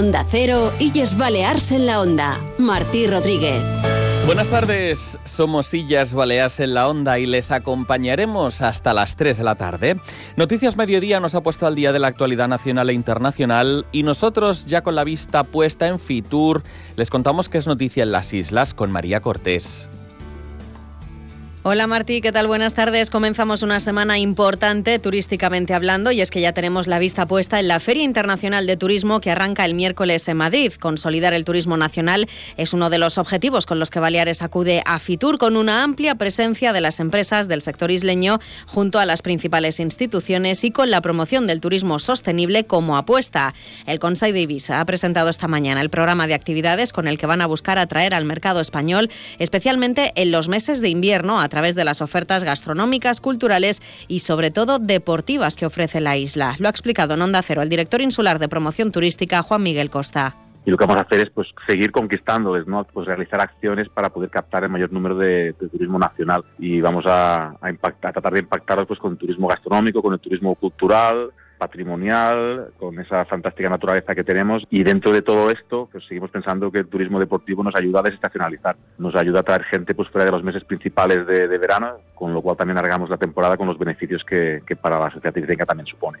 Onda Cero, Illes Balears en la Onda. Martí Rodríguez. Buenas tardes, somos Illas Baleas en la Onda y les acompañaremos hasta las 3 de la tarde. Noticias Mediodía nos ha puesto al día de la actualidad nacional e internacional y nosotros, ya con la vista puesta en Fitur, les contamos qué es noticia en las islas con María Cortés. Hola Martí, ¿qué tal? Buenas tardes. Comenzamos una semana importante turísticamente hablando y es que ya tenemos la vista puesta en la Feria Internacional de Turismo que arranca el miércoles en Madrid. Consolidar el turismo nacional es uno de los objetivos con los que Baleares acude a Fitur con una amplia presencia de las empresas del sector isleño junto a las principales instituciones y con la promoción del turismo sostenible como apuesta. El Consejo de Ibiza ha presentado esta mañana el programa de actividades con el que van a buscar atraer al mercado español, especialmente en los meses de invierno a través de las ofertas gastronómicas, culturales y sobre todo deportivas que ofrece la isla. Lo ha explicado en Onda Cero el director insular de promoción turística, Juan Miguel Costa. Y lo que vamos a hacer es pues seguir conquistándoles, ¿no? Pues realizar acciones para poder captar el mayor número de, turismo nacional y vamos a, impactar, a tratar de impactarlos pues con el turismo gastronómico, con el turismo cultural, patrimonial, con esa fantástica naturaleza que tenemos y dentro de todo esto pues seguimos pensando que el turismo deportivo nos ayuda a desestacionalizar, nos ayuda a traer gente pues fuera de los meses principales de, verano, con lo cual también alargamos la temporada con los beneficios que, que para la sociedad tiristica también supone.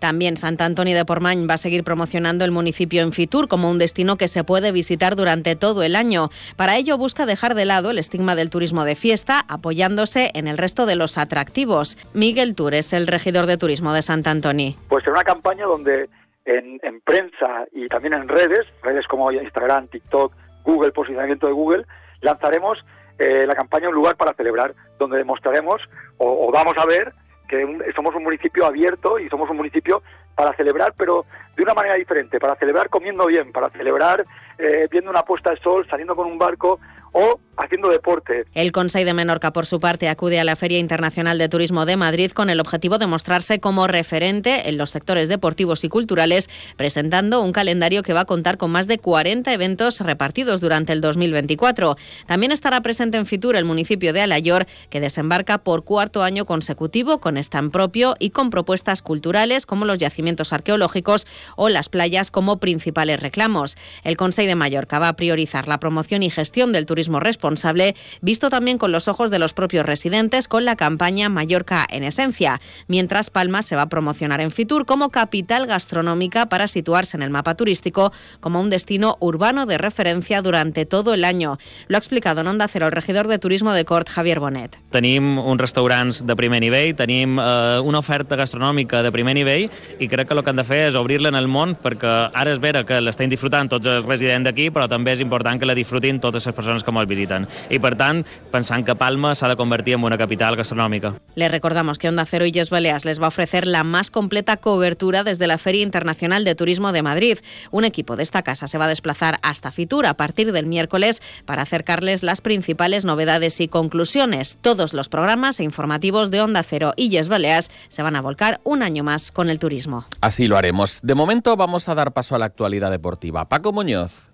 También Sant Antoni de Portmany va a seguir promocionando el municipio en Fitur como un destino que se puede visitar durante todo el año. Para ello busca dejar de lado el estigma del turismo de fiesta, apoyándose en el resto de los atractivos. Miguel Tour es el regidor de turismo de Sant Antoni. Pues en una campaña donde en, prensa y también en redes, redes como Instagram, TikTok, Google, posicionamiento de Google, lanzaremos eh, la campaña Un lugar para celebrar, donde demostraremos o, o vamos a ver que somos un municipio abierto y somos un municipio para celebrar, pero de una manera diferente, para celebrar comiendo bien, para celebrar eh, viendo una puesta de sol, saliendo con un barco o haciendo deporte. El Consejo de Menorca, por su parte, acude a la Feria Internacional de Turismo de Madrid con el objetivo de mostrarse como referente en los sectores deportivos y culturales, presentando un calendario que va a contar con más de 40 eventos repartidos durante el 2024. También estará presente en Fitur el municipio de Alayor, que desembarca por cuarto año consecutivo con stand propio y con propuestas culturales como los yacimientos arqueológicos o las playas como principales reclamos. El Consejo de Mallorca va a priorizar la promoción y gestión del turismo responsable, visto también con los ojos de los propios residentes con la campaña Mallorca en esencia, mientras Palma se va a promocionar en Fitur como capital gastronómica para situarse en el mapa turístico como un destino urbano de referencia durante todo el año. Lo ha explicado en Onda Cero el regidor de turismo de Cort, Javier Bonet. Tenim uns restaurants de primer nivell, tenim eh, una oferta gastronòmica de primer nivell i crec que el que han de fer és obrir-la en el món perquè ara és vera que l'estem disfrutant tots els residents d'aquí, però també és important que la disfrutin totes les persones que ens visiten. I per tant, pensant que Palma s'ha de convertir en una capital gastronòmica. Les recordamos que Onda Cero y Yes Baleas les va a ofrecer la más completa cobertura desde la Feria Internacional de Turismo de Madrid. Un equipo de esta casa se va a desplazar hasta Fitur a partir del miércoles para acercarles las principales novedades y conclusiones. Todos los programas e informativos de Onda Cero y Yes Baleas se van a volcar un año más con el turismo. Así lo haremos. De momento vamos a dar paso a la actualidad deportiva. Paco Muñoz.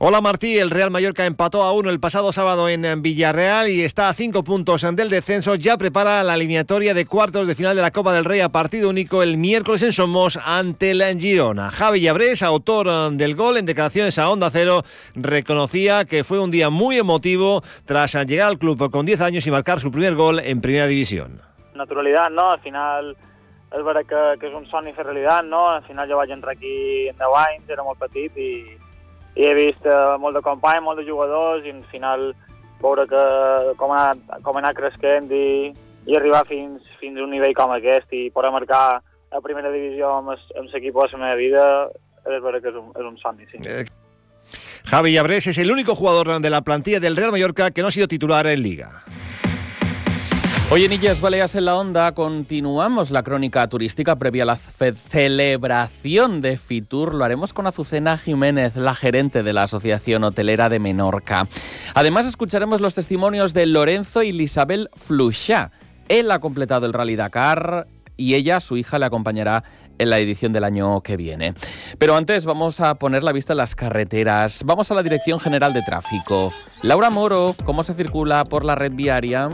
Hola Martí, el Real Mallorca empató a uno el pasado sábado en Villarreal y está a cinco puntos del descenso. Ya prepara la alineatoria de cuartos de final de la Copa del Rey a partido único el miércoles en Somos ante la Girona. Javi Llabrés, autor del gol en declaraciones a Onda Cero, reconocía que fue un día muy emotivo tras llegar al club con 10 años y marcar su primer gol en Primera División. Naturalidad, ¿no? Al final es verdad que, que és un somni fer realitat, no? Al final jo vaig entrar aquí en 10 anys, era molt petit i, i he vist eh, molt de companys, molt de jugadors i al final veure que com ha, com ha anat creixent i, i arribar fins, fins a un nivell com aquest i poder marcar a primera divisió amb, amb l'equip de la meva vida és veritat que és un, és un somni, sí. Eh, Javi Llabrés es el jugador de la plantilla del Real Mallorca que no ha sido titular en Liga. Hoy en Illes Baleas en la Onda continuamos la crónica turística previa a la celebración de Fitur. Lo haremos con Azucena Jiménez, la gerente de la Asociación Hotelera de Menorca. Además escucharemos los testimonios de Lorenzo y Isabel Fluchá. Él ha completado el Rally Dakar y ella, su hija, le acompañará en la edición del año que viene. Pero antes vamos a poner la vista en las carreteras. Vamos a la Dirección General de Tráfico. Laura Moro, ¿cómo se circula por la red viaria?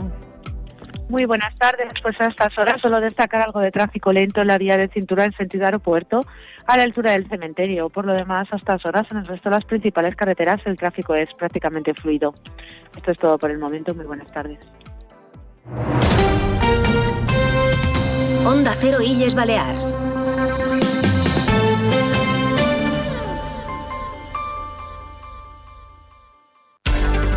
Muy buenas tardes. Pues a estas horas solo destacar algo de tráfico lento en la vía de cintura en sentido aeropuerto a la altura del cementerio. Por lo demás, a estas horas en el resto de las principales carreteras el tráfico es prácticamente fluido. Esto es todo por el momento. Muy buenas tardes. Onda Cero Illes Balears.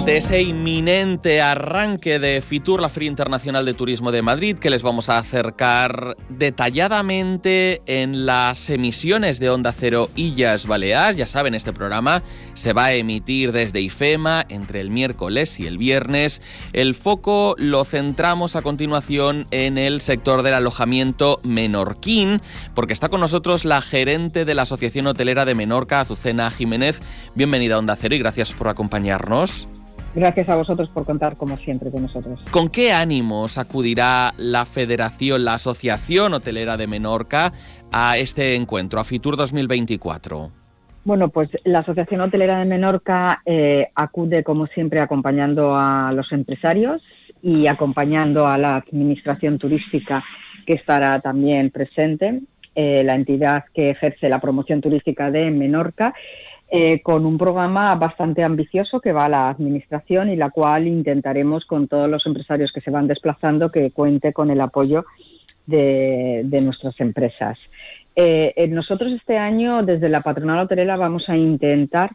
Ante ese inminente arranque de Fitur, la Feria Internacional de Turismo de Madrid, que les vamos a acercar detalladamente en las emisiones de Onda Cero Illas Baleares. Ya saben, este programa se va a emitir desde IFEMA entre el miércoles y el viernes. El foco lo centramos a continuación en el sector del alojamiento menorquín, porque está con nosotros la gerente de la Asociación Hotelera de Menorca, Azucena Jiménez. Bienvenida a Onda Cero y gracias por acompañarnos. Gracias a vosotros por contar, como siempre, con nosotros. ¿Con qué ánimos acudirá la Federación, la Asociación Hotelera de Menorca a este encuentro, a Fitur 2024? Bueno, pues la Asociación Hotelera de Menorca eh, acude, como siempre, acompañando a los empresarios y acompañando a la Administración Turística, que estará también presente, eh, la entidad que ejerce la promoción turística de Menorca. Eh, con un programa bastante ambicioso que va a la Administración y la cual intentaremos con todos los empresarios que se van desplazando que cuente con el apoyo de, nuestras empresas. Eh, nosotros este año, desde la patronal hotelera, vamos a intentar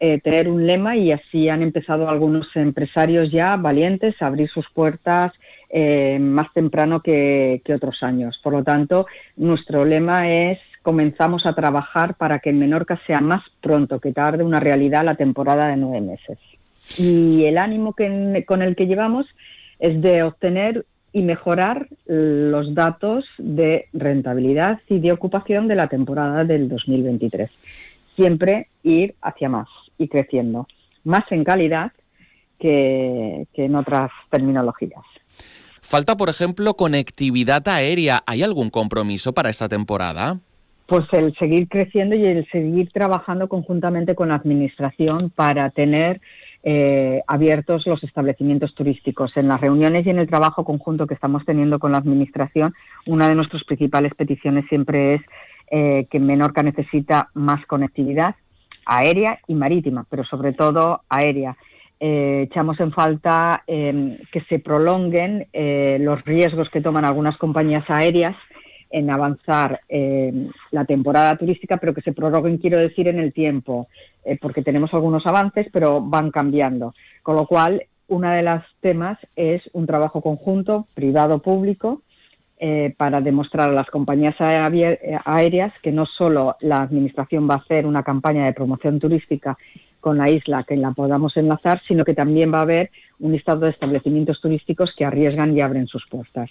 eh, tener un lema y así han empezado algunos empresarios ya valientes a abrir sus puertas más temprano que otros años. Por lo tanto, nuestro lema es comenzamos a trabajar para que en Menorca sea más pronto que tarde una realidad la temporada de nueve meses. Y el ánimo que, con el que llevamos es de obtener y mejorar los datos de rentabilidad y de ocupación de la temporada del 2023. Siempre ir hacia más y creciendo, más en calidad que, que en otras terminologías. Falta, por ejemplo, conectividad aérea. ¿Hay algún compromiso para esta temporada? Pues el seguir creciendo y el seguir trabajando conjuntamente con la Administración para tener eh, abiertos los establecimientos turísticos. En las reuniones y en el trabajo conjunto que estamos teniendo con la Administración, una de nuestras principales peticiones siempre es eh, que Menorca necesita más conectividad aérea y marítima, pero sobre todo aérea. Eh, echamos en falta em, que se prolonguen los riesgos que toman algunas compañías aéreas en avanzar eh, la temporada turística, pero que se prorroguen, quiero decir, en el tiempo, eh, porque tenemos algunos avances, pero van cambiando. Con lo cual, uno de los temas es un trabajo conjunto, privado-público, eh, para demostrar a las compañías aéreas que no solo la Administración va a hacer una campaña de promoción turística con la isla que la podamos enlazar, sino que también va a haber un listado de establecimientos turísticos que arriesgan y abren sus puertas.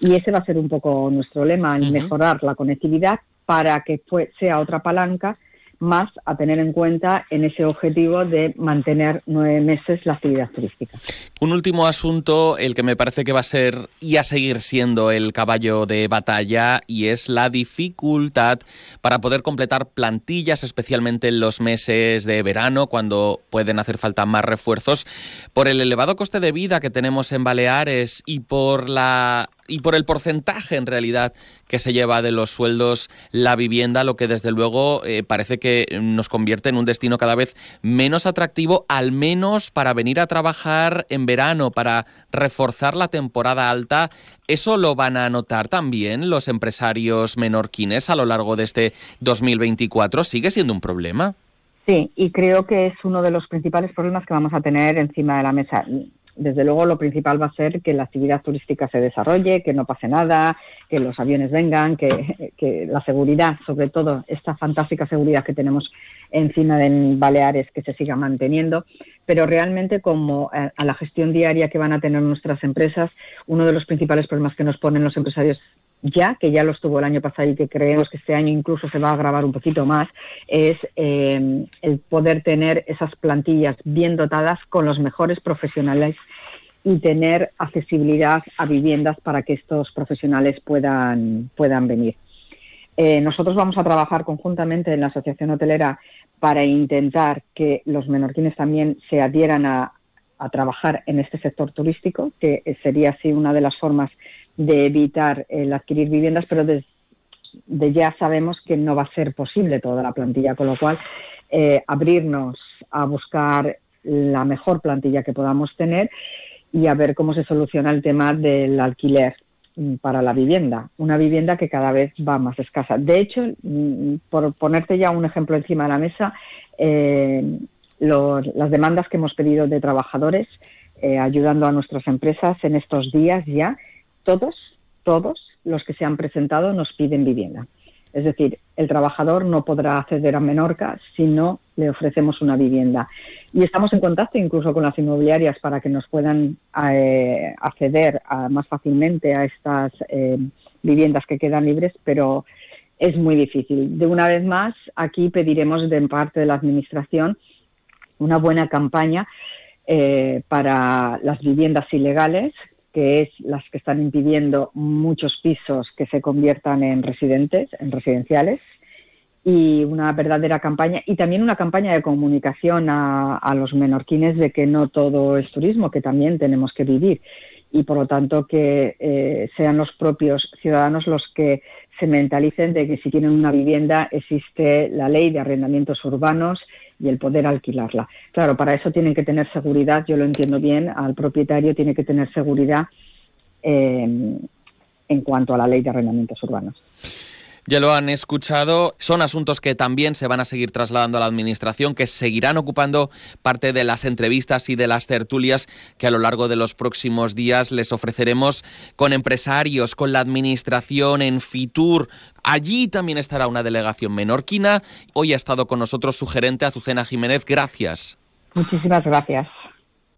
Y ese va a ser un poco nuestro lema, mejorar la conectividad para que sea otra palanca más a tener en cuenta en ese objetivo de mantener nueve meses la actividad turística. Un último asunto, el que me parece que va a ser y a seguir siendo el caballo de batalla, y es la dificultad para poder completar plantillas, especialmente en los meses de verano, cuando pueden hacer falta más refuerzos, por el elevado coste de vida que tenemos en Baleares y por la y por el porcentaje en realidad que se lleva de los sueldos la vivienda, lo que desde luego eh, parece que nos convierte en un destino cada vez menos atractivo, al menos para venir a trabajar en verano, para reforzar la temporada alta. ¿Eso lo van a notar también los empresarios menorquines a lo largo de este 2024? ¿Sigue siendo un problema? Sí, y creo que es uno de los principales problemas que vamos a tener encima de la mesa desde luego lo principal va a ser que la actividad turística se desarrolle, que no pase nada, que los aviones vengan, que, la seguridad, sobre todo esta fantástica seguridad que tenemos encima de Baleares, que se siga manteniendo. Pero realmente como a, a la gestión diaria que van a tener nuestras empresas, uno de los principales problemas que nos ponen los empresarios ya, que ya lo estuvo el año pasado y que creemos que este año incluso se va a agravar un poquito más, es eh, el poder tener esas plantillas bien dotadas con los mejores profesionales y tener accesibilidad a viviendas para que estos profesionales puedan, puedan venir. Eh, nosotros vamos a trabajar conjuntamente en la Asociación Hotelera para intentar que los menorquines también se adhieran a, a trabajar en este sector turístico, que sería así una de las formas de evitar el adquirir viviendas, pero de, ya sabemos que no va a ser posible toda la plantilla, con lo cual eh, abrirnos a buscar la mejor plantilla que podamos tener y a ver cómo se soluciona el tema del alquiler mm, para la vivienda, una vivienda que cada vez va más escasa. De hecho, mm, por ponerte ya un ejemplo encima de la mesa, eh, las demandas que hemos pedido de trabajadores eh, ayudando a nuestras empresas en estos días ya todos, todos los que se han presentado nos piden vivienda. Es decir, el trabajador no podrá acceder a Menorca si no le ofrecemos una vivienda. Y estamos en contacto incluso con las inmobiliarias para que nos puedan eh, acceder más fácilmente a estas eh, viviendas que quedan libres, pero es muy difícil. De una vez más, aquí pediremos de parte de la Administración una buena campaña eh, para las viviendas ilegales que es las que están impidiendo muchos pisos que se conviertan en residentes, en residenciales, y una verdadera campaña, y también una campaña de comunicación a, los menorquines de que no todo es turismo, que también tenemos que vivir, y por lo tanto que eh, sean los propios ciudadanos los que se mentalicen de que si tienen una vivienda existe la ley de arrendamientos urbanos y el poder alquilarla. Claro, para eso tienen que tener seguridad, yo lo entiendo bien, al propietario tiene que tener seguridad eh, en cuanto a la ley de arrendamientos urbanos. Ya lo han escuchado, son asuntos que también se van a seguir trasladando a la Administración, que seguirán ocupando parte de las entrevistas y de las tertulias que a lo largo de los próximos días les ofreceremos con empresarios, con la Administración, en Fitur. Allí también estará una delegación menorquina. Hoy ha estado con nosotros su gerente Azucena Jiménez. Gracias. Muchísimas gracias.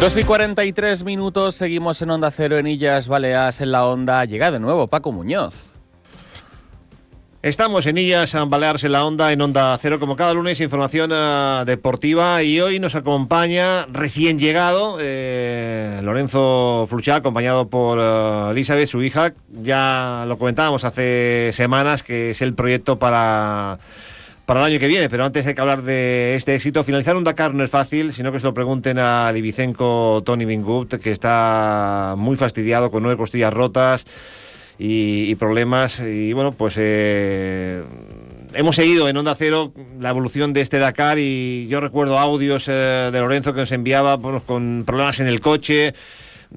2 y 43 minutos, seguimos en Onda Cero en Illas Baleas, en la Onda. Llega de nuevo Paco Muñoz. Estamos en Illas Baleares en la Onda, en Onda Cero, como cada lunes, información uh, deportiva. Y hoy nos acompaña, recién llegado, eh, Lorenzo Fluchá, acompañado por uh, Elizabeth, su hija. Ya lo comentábamos hace semanas que es el proyecto para para el año que viene. Pero antes hay que hablar de este éxito. Finalizar un Dakar no es fácil, sino que se lo pregunten a Libicenco Tony Bingut, que está muy fastidiado con nueve costillas rotas y, problemas. Y bueno, pues eh, hemos seguido en Onda Cero la evolución de este Dakar y yo recuerdo audios eh, de Lorenzo que nos enviaba con problemas en el coche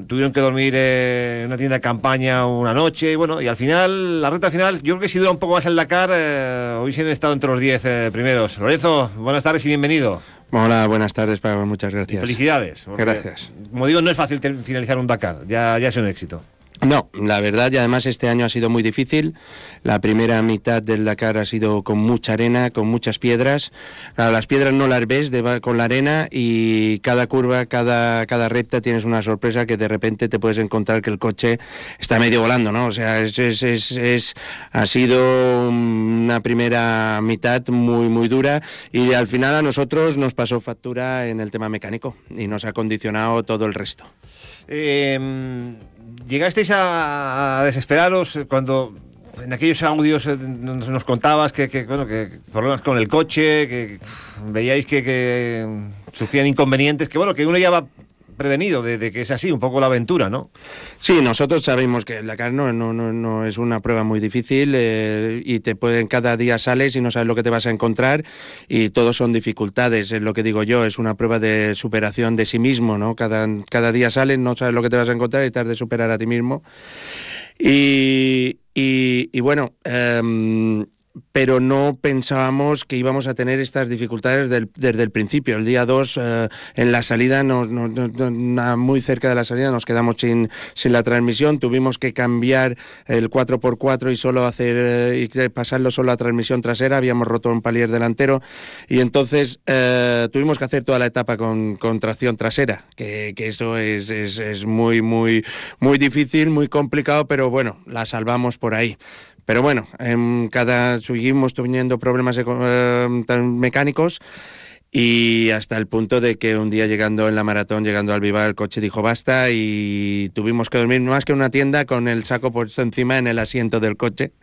tuvieron que dormir eh, en una tienda de campaña una noche, y bueno, y al final, la recta final, yo creo que si dura un poco más el Dakar, eh, hoy han estado entre los 10 eh, primeros. Lorenzo, buenas tardes y bienvenido. Hola, buenas tardes, Pablo, muchas gracias. felicidades. Gracias. Como digo, no es fácil finalizar un Dakar, ya, ya es un éxito. No, la verdad, y además este año ha sido muy difícil. La primera mitad del Dakar ha sido con mucha arena, con muchas piedras. las piedras no las ves con la arena y cada curva, cada, cada recta tienes una sorpresa que de repente te puedes encontrar que el coche está medio volando, ¿no? O sea, es, es, es, ha sido una primera mitad muy, muy dura y al final a nosotros nos pasó factura en el tema mecánico y nos ha condicionado todo el resto. Eh, llegasteis a, desesperaros cuando en aquellos audios eh, nos, contabas que, bueno, que problemas con el coche, que veíais que, que sufrían inconvenientes, que bueno, que uno ya va prevenido de, que es así, un poco la aventura, ¿no? Sí, nosotros sabemos que la carne no, no, no, es una prueba muy difícil eh, y te pueden, cada día sales y no sabes lo que te vas a encontrar y todos son dificultades, es lo que digo yo, es una prueba de superación de sí mismo, ¿no? Cada, cada día sales, no sabes lo que te vas a encontrar y te has de superar a ti mismo. Y, y, bueno, em, pero no pensábamos que íbamos a tener estas dificultades desde el principio. El día 2, eh, en la salida, muy cerca de la salida, nos quedamos sin, sin la transmisión. Tuvimos que cambiar el 4x4 y solo hacer eh, y pasarlo solo a transmisión trasera. Habíamos roto un palier delantero y entonces eh, tuvimos que hacer toda la etapa con, tracción trasera, que, eso es, es, es muy, muy, muy difícil, muy complicado, pero bueno, la salvamos por ahí. Pero bueno, en cada seguimos teniendo problemas eh, mecánicos y hasta el punto de que un día llegando en la maratón, llegando al Viva, el coche dijo basta y tuvimos que dormir más que en una tienda con el saco puesto encima en el asiento del coche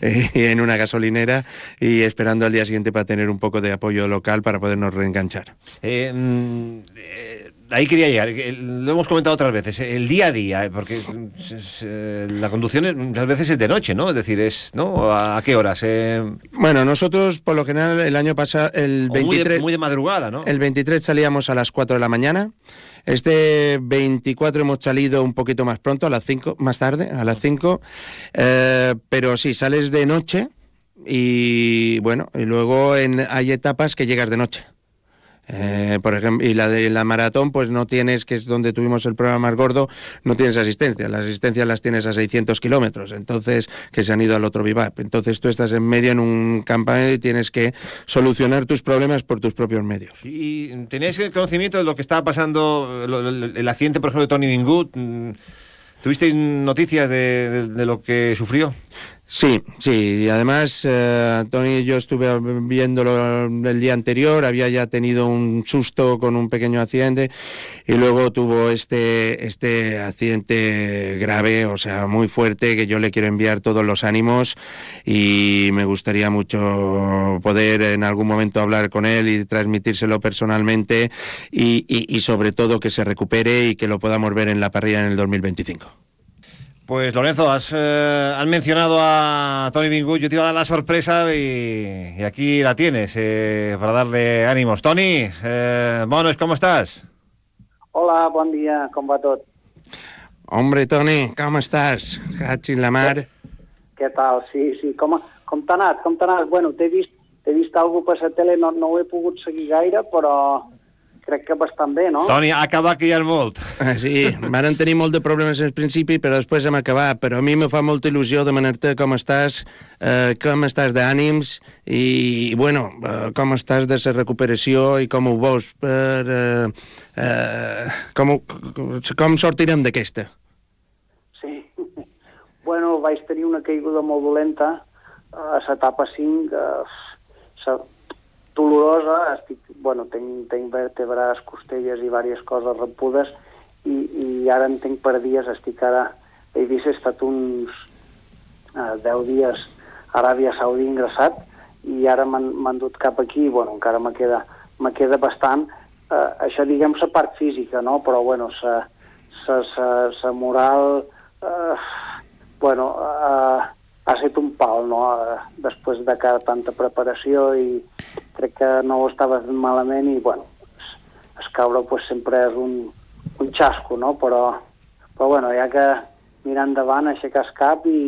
y en una gasolinera y esperando al día siguiente para tener un poco de apoyo local para podernos reenganchar. Eh, mm, eh, ahí quería llegar, lo hemos comentado otras veces, el día a día, porque eh, la conducción muchas veces es de noche, ¿no? Es decir, es, ¿no? ¿A qué horas? Eh, bueno, nosotros por lo general el año pasado, el 23... Muy de, madrugada, ¿no? El 23 salíamos a las 4 de la mañana. Este 24 hemos salido un poquito más pronto, a las 5, más tarde, a las 5. Eh, pero sí, sales de noche y bueno, y luego en, hay etapas que llegas de noche. Eh, por ejemplo, y la de la maratón, pues no tienes, que es donde tuvimos el programa más gordo, no tienes asistencia. Las asistencias las tienes a 600 kilómetros, entonces, que se han ido al otro VIVAP. Entonces tú estás en medio en un campaña y tienes que solucionar tus problemas por tus propios medios. ¿Y tenéis conocimiento de lo que estaba pasando, el, accidente, por ejemplo, de Tony Bingut? Mm, ¿Tuvisteis noticias de, lo que sufrió? Sí, sí, y además eh, Tony yo estuve viéndolo el día anterior, había ya tenido un susto con un pequeño accidente y luego tuvo este, este accidente grave, o sea, muy fuerte, que yo le quiero enviar todos los ánimos y me gustaría mucho poder en algún momento hablar con él y transmitírselo personalmente y, y sobre todo que se recupere y que lo podamos ver en la parrilla en el 2025. Pues Lorenzo, has, eh, mencionado a Tony Bingut, yo te iba a dar la sorpresa y, aquí la tienes eh, para darle ánimos. Tony, eh, Monos, ¿cómo estás? Hola, buen día, ¿cómo va todo? Hombre, Tony, ¿cómo estás? Hachin la mar. ¿Qué tal? Sí, sí, com, com t'ha anat? Com Bueno, t'he vist, vist algo per la tele, no, no ho he pogut seguir gaire, però crec que bastant bé, no? Toni, ha acabat que hi ha molt. Ah, sí, van tenir molt de problemes al principi, però després hem acabat. Però a mi me fa molta il·lusió demanar-te com estàs, eh, com estàs d'ànims i, bueno, eh, com estàs de la recuperació i com ho veus per... Eh, eh, com, com sortirem d'aquesta? Sí, bueno, vaig tenir una caiguda molt dolenta a l'etapa 5, eh, dolorosa, estic, bueno, tenc, tenc vèrtebres, costelles i diverses coses repudes i, i ara en tenc per dies, estic ara, he vist, he estat uns eh, 10 dies a Aràbia Saudí ingressat i ara m'han dut cap aquí, bueno, encara me queda, me queda bastant, eh, això diguem la part física, no? però bueno, la moral, eh, bueno, eh, ha estat un pal, no? Eh, després de cada tanta preparació i, crec que no ho estava fent malament i, bueno, es, es caure pues, sempre és un, un xasco, no? Però però bueno, ha que mirar endavant, aixecar el cap i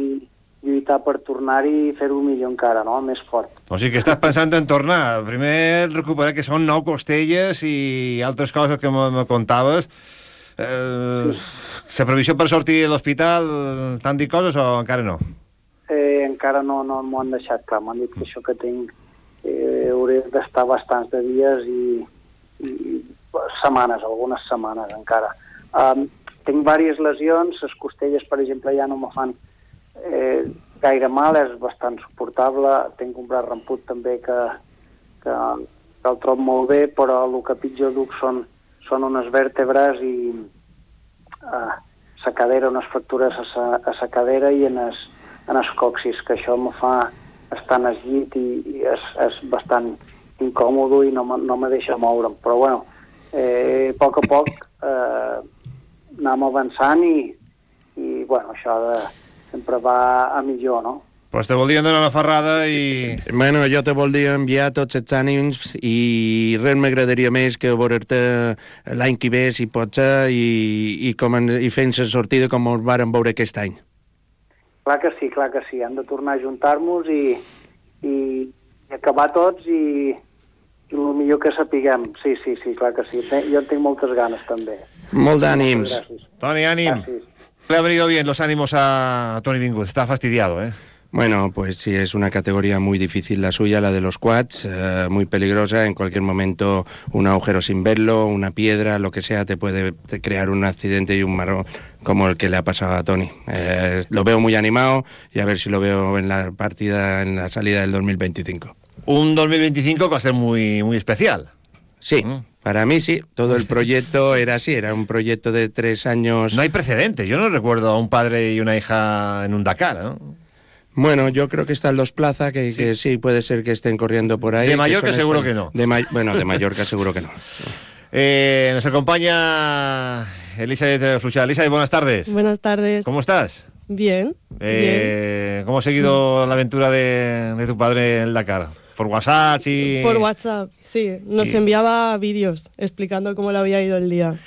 lluitar per tornar-hi i fer-ho millor encara, no? més fort. O sigui que estàs pensant en tornar. Primer recuperar que són nou costelles i altres coses que me, me contaves. Eh, sí. La previsió per sortir de l'hospital, t'han dit coses o encara no? Eh, encara no, no m'ho han deixat clar. M'han dit que això que tinc eh, hauré d'estar bastants de dies i, i setmanes, algunes setmanes encara. Um, tinc diverses lesions, les costelles, per exemple, ja no me fan eh, gaire mal, és bastant suportable. Tinc un braç ramput també que, que, que el trobo molt bé, però el que pitjor duc són, són unes vèrtebres i eh, sa cadera, unes fractures a sa, a cadera i en es, en es coxis, que això me fa estar en el llit i, i és, és bastant incòmodo i no, no me deixa moure'm. Però bueno, eh, a poc a poc eh, anem avançant i, i bueno, això de, sempre va a millor, no? Pues te voldríem donar una ferrada i... Bueno, jo te voldria enviar tots els ànims i res m'agradaria més que veure-te l'any que ve, si pot ser, i, i, com en, i fent la sortida com ens vàrem veure aquest any. Clar que sí, clar que sí. Hem de tornar a juntar-nos i, i, i acabar tots i, i el millor que sapiguem. Sí, sí, sí, clar que sí. Jo en tinc moltes ganes, també. Molt d'ànims. Toni, ànim. Gràcies. Le ha venido bien los ánimos a Tony Bingus. Está fastidiado, ¿eh? Bueno, pues sí, es una categoría muy difícil la suya, la de los quads, eh, muy peligrosa. En cualquier momento un agujero sin verlo, una piedra, lo que sea, te puede crear un accidente y un marrón como el que le ha pasado a Tony. Eh, lo veo muy animado y a ver si lo veo en la partida, en la salida del 2025. Un 2025 que va a ser muy, muy especial. Sí. Mm. Para mí sí, todo el proyecto era así, era un proyecto de tres años. No hay precedentes, yo no recuerdo a un padre y una hija en un Dakar, ¿no? Bueno, yo creo que está el Dos Plaza, que sí. que sí. puede ser que estén corriendo por ahí. De Mallorca seguro que no. De bueno, de Mallorca seguro que no. Eh, nos acompaña Elizabeth Fluchal. Elizabeth, buenas tardes. Buenas tardes. ¿Cómo estás? Bien, eh, bien. ¿Cómo ha seguido la aventura de, de tu padre en Dakar? ¿Por WhatsApp? Sí. Por WhatsApp, sí. Nos y... enviaba vídeos explicando cómo le había ido el día.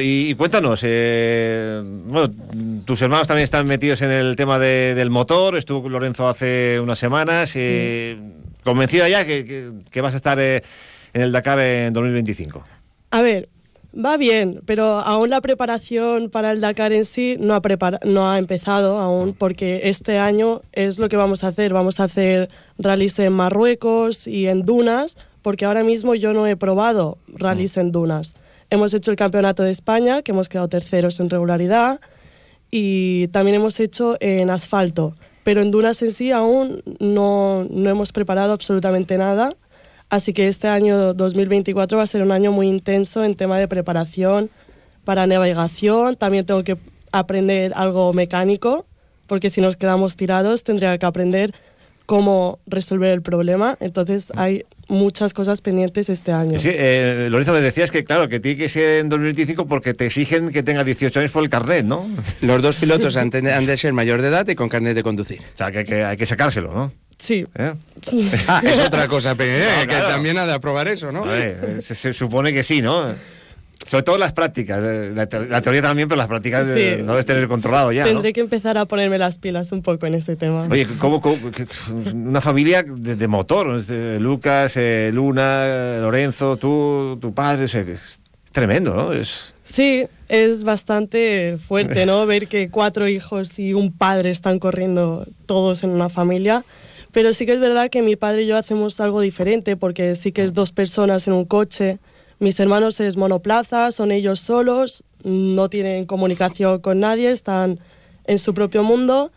Y, y cuéntanos, eh, bueno, tus hermanos también están metidos en el tema de, del motor, estuvo Lorenzo hace unas semanas, eh, sí. ¿convencida ya que, que, que, vas a estar eh, en el Dakar en 2025? A ver, va bien, pero aún la preparación para el Dakar en sí no ha, no ha empezado aún, porque este año es lo que vamos a hacer, vamos a hacer rallies en Marruecos y en dunas, porque ahora mismo yo no he probado rallies en dunas. Hemos hecho el Campeonato de España, que hemos quedado terceros en regularidad, y también hemos hecho en asfalto, pero en dunas en sí aún no, no hemos preparado absolutamente nada. Así que este año 2024 va a ser un año muy intenso en tema de preparación para navegación. También tengo que aprender algo mecánico, porque si nos quedamos tirados tendría que aprender cómo resolver el problema. Entonces hay muchas cosas pendientes este año. Sí, eh, Lorenzo, me decías que, claro, que tiene que ser en 2025 porque te exigen que tenga 18 años por el carnet, ¿no? Los dos pilotos han, han de ser mayor de edad y con carnet de conducir. O sea, que, que hay que sacárselo, ¿no? Sí. ¿Eh? Ah, es otra cosa, pero, eh, no, claro. que también ha de aprobar eso, ¿no? Ver, se, se, supone que sí, ¿no? Sobre todo las prácticas, la, la, teoría también, pero las prácticas sí. eh, no debes tener controlado ya. Tendré ¿no? que empezar a ponerme las pilas un poco en este tema. Oye, ¿cómo, cómo una familia de, de motor? Lucas, eh, Luna, Lorenzo, tú, tu padre, es, es tremendo, ¿no? Es... Sí, es bastante fuerte, ¿no? Ver que cuatro hijos y un padre están corriendo todos en una familia. Pero sí que es verdad que mi padre y yo hacemos algo diferente, porque sí que es dos personas en un coche. Mis hermanos es monoplaza, son ellos solos, no tienen comunicación con nadie, están en su propio mundo,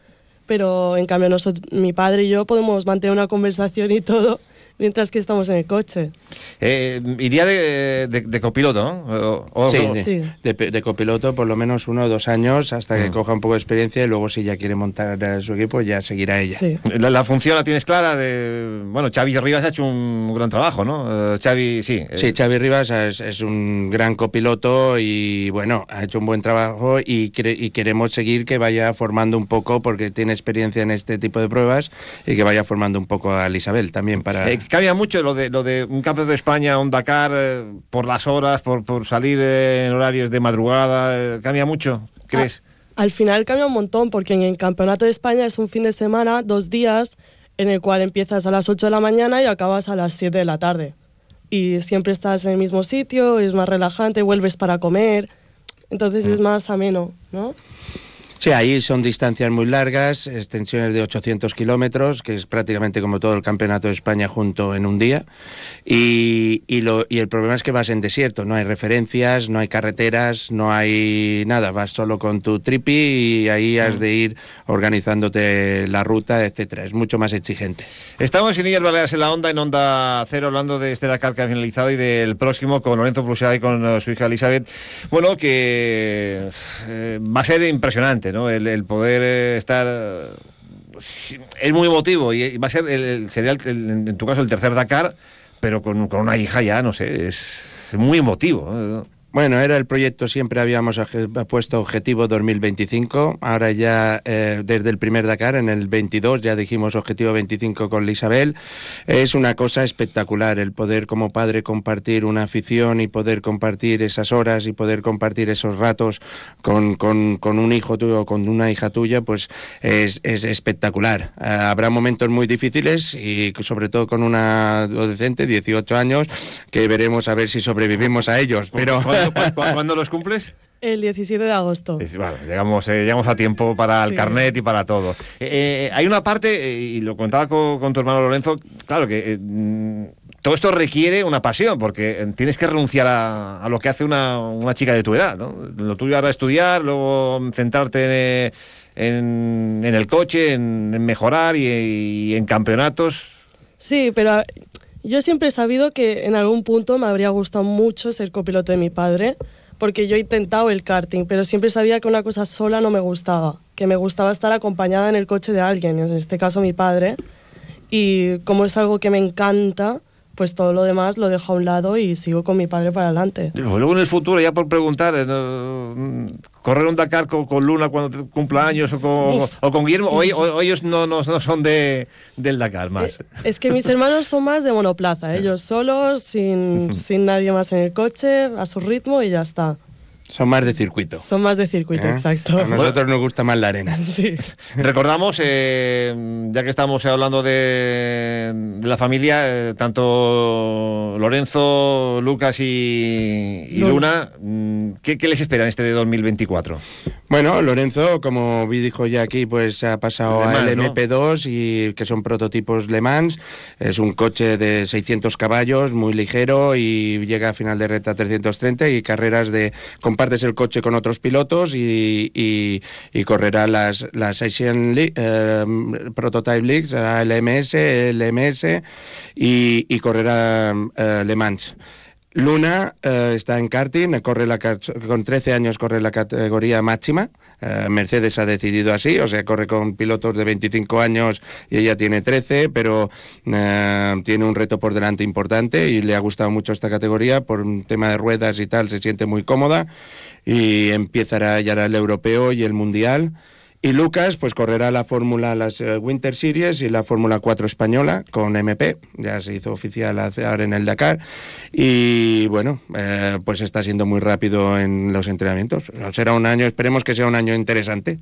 pero en cambio nosotros, mi padre y yo podemos mantener una conversación y todo mientras que estamos en el coche. Eh, iría de, de, de, copiloto, ¿no? O, o, sí, sí. De, de, copiloto por lo menos uno o dos años hasta que mm. coja un poco de experiencia y luego si ya quiere montar su equipo ya seguirá ella. Sí. La, la, función la tienes clara de... Bueno, Xavi Rivas ha hecho un gran trabajo, ¿no? Uh, Xavi, sí. Eh. Sí, Xavi Rivas es, es, un gran copiloto y bueno, ha hecho un buen trabajo y, y queremos seguir que vaya formando un poco porque tiene experiencia en este tipo de pruebas y que vaya formando un poco a Isabel también para... Eh, cambia mucho lo de, lo de un campeonato de España, un Dakar, eh, por las horas, por, por salir eh, en horarios de madrugada, eh, cambia mucho. ¿Crees? Al final cambia un montón porque en el Campeonato de España es un fin de semana, dos días, en el cual empiezas a las 8 de la mañana y acabas a las 7 de la tarde. Y siempre estás en el mismo sitio, es más relajante, vuelves para comer, entonces es más ameno, ¿no? Sí, ahí son distancias muy largas, extensiones de 800 kilómetros, que es prácticamente como todo el campeonato de España junto en un día. Y, y, lo, y el problema es que vas en desierto, no hay referencias, no hay carreteras, no hay nada, vas solo con tu tripi y ahí has de ir organizándote la ruta, etcétera. Es mucho más exigente. Estamos en Illas Baleares en la Onda, en Onda Cero, hablando de este Dakar que ha finalizado y del próximo con Lorenzo Brusada y con uh, su hija Elizabeth. Bueno, que eh, va a ser impresionante, El, poder eh, estar... eh, es muy emotivo y va a ser, el, sería el- en tu caso, el tercer Dakar, pero con, con una hija ya, no sé, es, muy emotivo. Bueno, era el proyecto, siempre habíamos puesto objetivo 2025, ahora ya eh, desde el primer Dakar, en el 22, ya dijimos objetivo 25 con Isabel. Es una cosa espectacular el poder como padre compartir una afición y poder compartir esas horas y poder compartir esos ratos con, con- con un hijo tuyo o con una hija tuya, pues es, es espectacular. Eh, habrá momentos muy difíciles y sobre todo con una adolescente, 18 años, que veremos a ver si sobrevivimos a ellos, pero... ¿Cuándo, cu- cuándo los cumples? El 17 de agosto. Es- Bueno, llegamos, eh, llegamos a tiempo para el Sí. carnet y para todo. Eh, eh, hay una parte, y lo contaba con, con tu hermano Lorenzo, claro que mm, todo esto requiere una pasión, porque tienes que renunciar a, a lo que hace una, una chica de tu edad. ¿no? Lo tuyo ahora es estudiar, luego centrarte en, en- en el coche, en, en mejorar y, y en campeonatos. Sí, pero yo siempre he sabido que en algún punto me habría gustado mucho ser copiloto de mi padre, porque yo he intentado el karting, pero siempre sabía que una cosa sola no me gustaba, que me gustaba estar acompañada en el coche de alguien, en este caso mi padre, y como es algo que me encanta, pues todo lo demás lo dejo a un lado y sigo con mi padre para adelante. Luego en el futuro, ya por preguntar, eh, correr un Dakar con, con Luna cuando cumpla años o con, o con Guillermo, o, o- o ellos no, no, no son de, del Dakar más. Es que mis hermanos son más de monoplaza, ellos solos, sin, sin nadie más en el coche, a su ritmo y ya está. Son más de circuito. Son más de circuito, ¿eh? exacto. A nosotros nos gusta más la arena. Recordamos, eh, ya que estamos hablando de, de la familia, eh, tanto Lorenzo, Lucas y, y Luna. Luna, mm, ¿qué, qué les espera en este de 2024? Bueno, Lorenzo, como vi dijo ya aquí, pues ha pasado Le a Mans, ¿no? LMP2 y que son prototipos Le Mans. Es un coche de 600 caballos, muy ligero y llega a final de recta 330 y carreras de compartes el coche con otros pilotos y, y- correrá las las Asian League, eh, Prototype Leagues, LMS, LMS y, y correrá eh, Le Mans. Luna eh, está en karting, corre la, con 13 años corre la categoría máxima. Eh, Mercedes ha decidido así, o sea, corre con pilotos de 25 años y ella tiene 13, pero eh, tiene un reto por delante importante y le ha gustado mucho esta categoría por un tema de ruedas y tal, se siente muy cómoda y empezará ya el europeo y el mundial. Y Lucas, pues correrá la Fórmula, las eh, Winter Series y la Fórmula 4 española con MP, ya se hizo oficial hace- ahora en el Dakar. Y bueno, eh, pues está siendo muy rápido en los entrenamientos. Será un año, esperemos que sea un año interesante.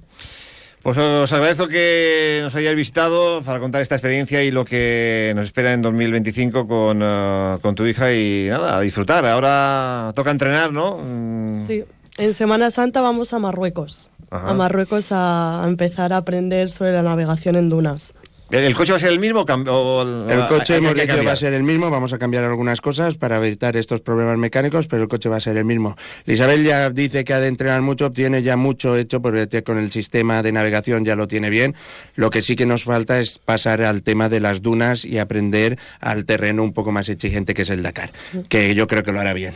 Pues os agradezco que nos hayáis visitado para contar esta experiencia y lo que nos espera en 2025 con, eh, con tu hija y nada, a disfrutar. Ahora toca entrenar, ¿no? Mm, Sí. En Semana Santa vamos a Marruecos. Ajá. A Marruecos a, a empezar a aprender sobre la navegación en dunas. ¿El, coche va a ser el mismo? o El coche hemos dicho va a ser el mismo, vamos a cambiar algunas cosas para evitar estos problemas mecánicos, pero el coche va a ser el mismo. Isabel ya dice que ha de entrenar mucho, tiene ya mucho hecho, porque con el sistema de navegación ya lo tiene bien. Lo que sí que nos falta es pasar al tema de las dunas y aprender al terreno un poco más exigente que es el Dakar, que yo creo que lo hará bien.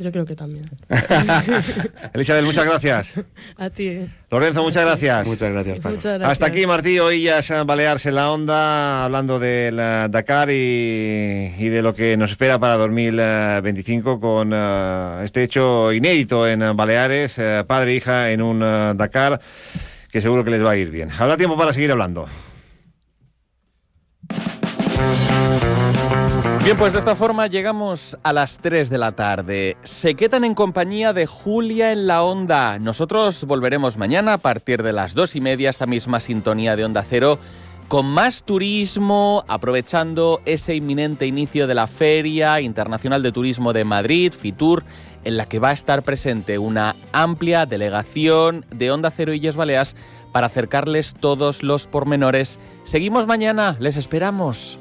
Yo creo que también. Elizabeth, muchas gracias. A ti. Lorenzo, muchas gracias. Muchas gracias, Paco. Muchas gracias. Hasta aquí, Martí. Hoy ya se Balearse en la onda, hablando del eh, Dakar y, y de lo que nos espera para 2025 con eh, este hecho inédito en eh, Baleares, eh, padre e hija en un eh, Dakar, que seguro que les va a ir bien. Habrá tiempo para seguir hablando. Bien, pues de esta forma llegamos a las 3 de la tarde. Se quedan en compañía de Julia en la Onda. Nosotros volveremos mañana a partir de las 2 y media, esta misma sintonía de Onda Cero, con más turismo, aprovechando ese inminente inicio de la Feria Internacional de Turismo de Madrid, FITUR, en la que va a estar presente una amplia delegación de Onda Cero Yes Baleas para acercarles todos los pormenores. Seguimos mañana, les esperamos.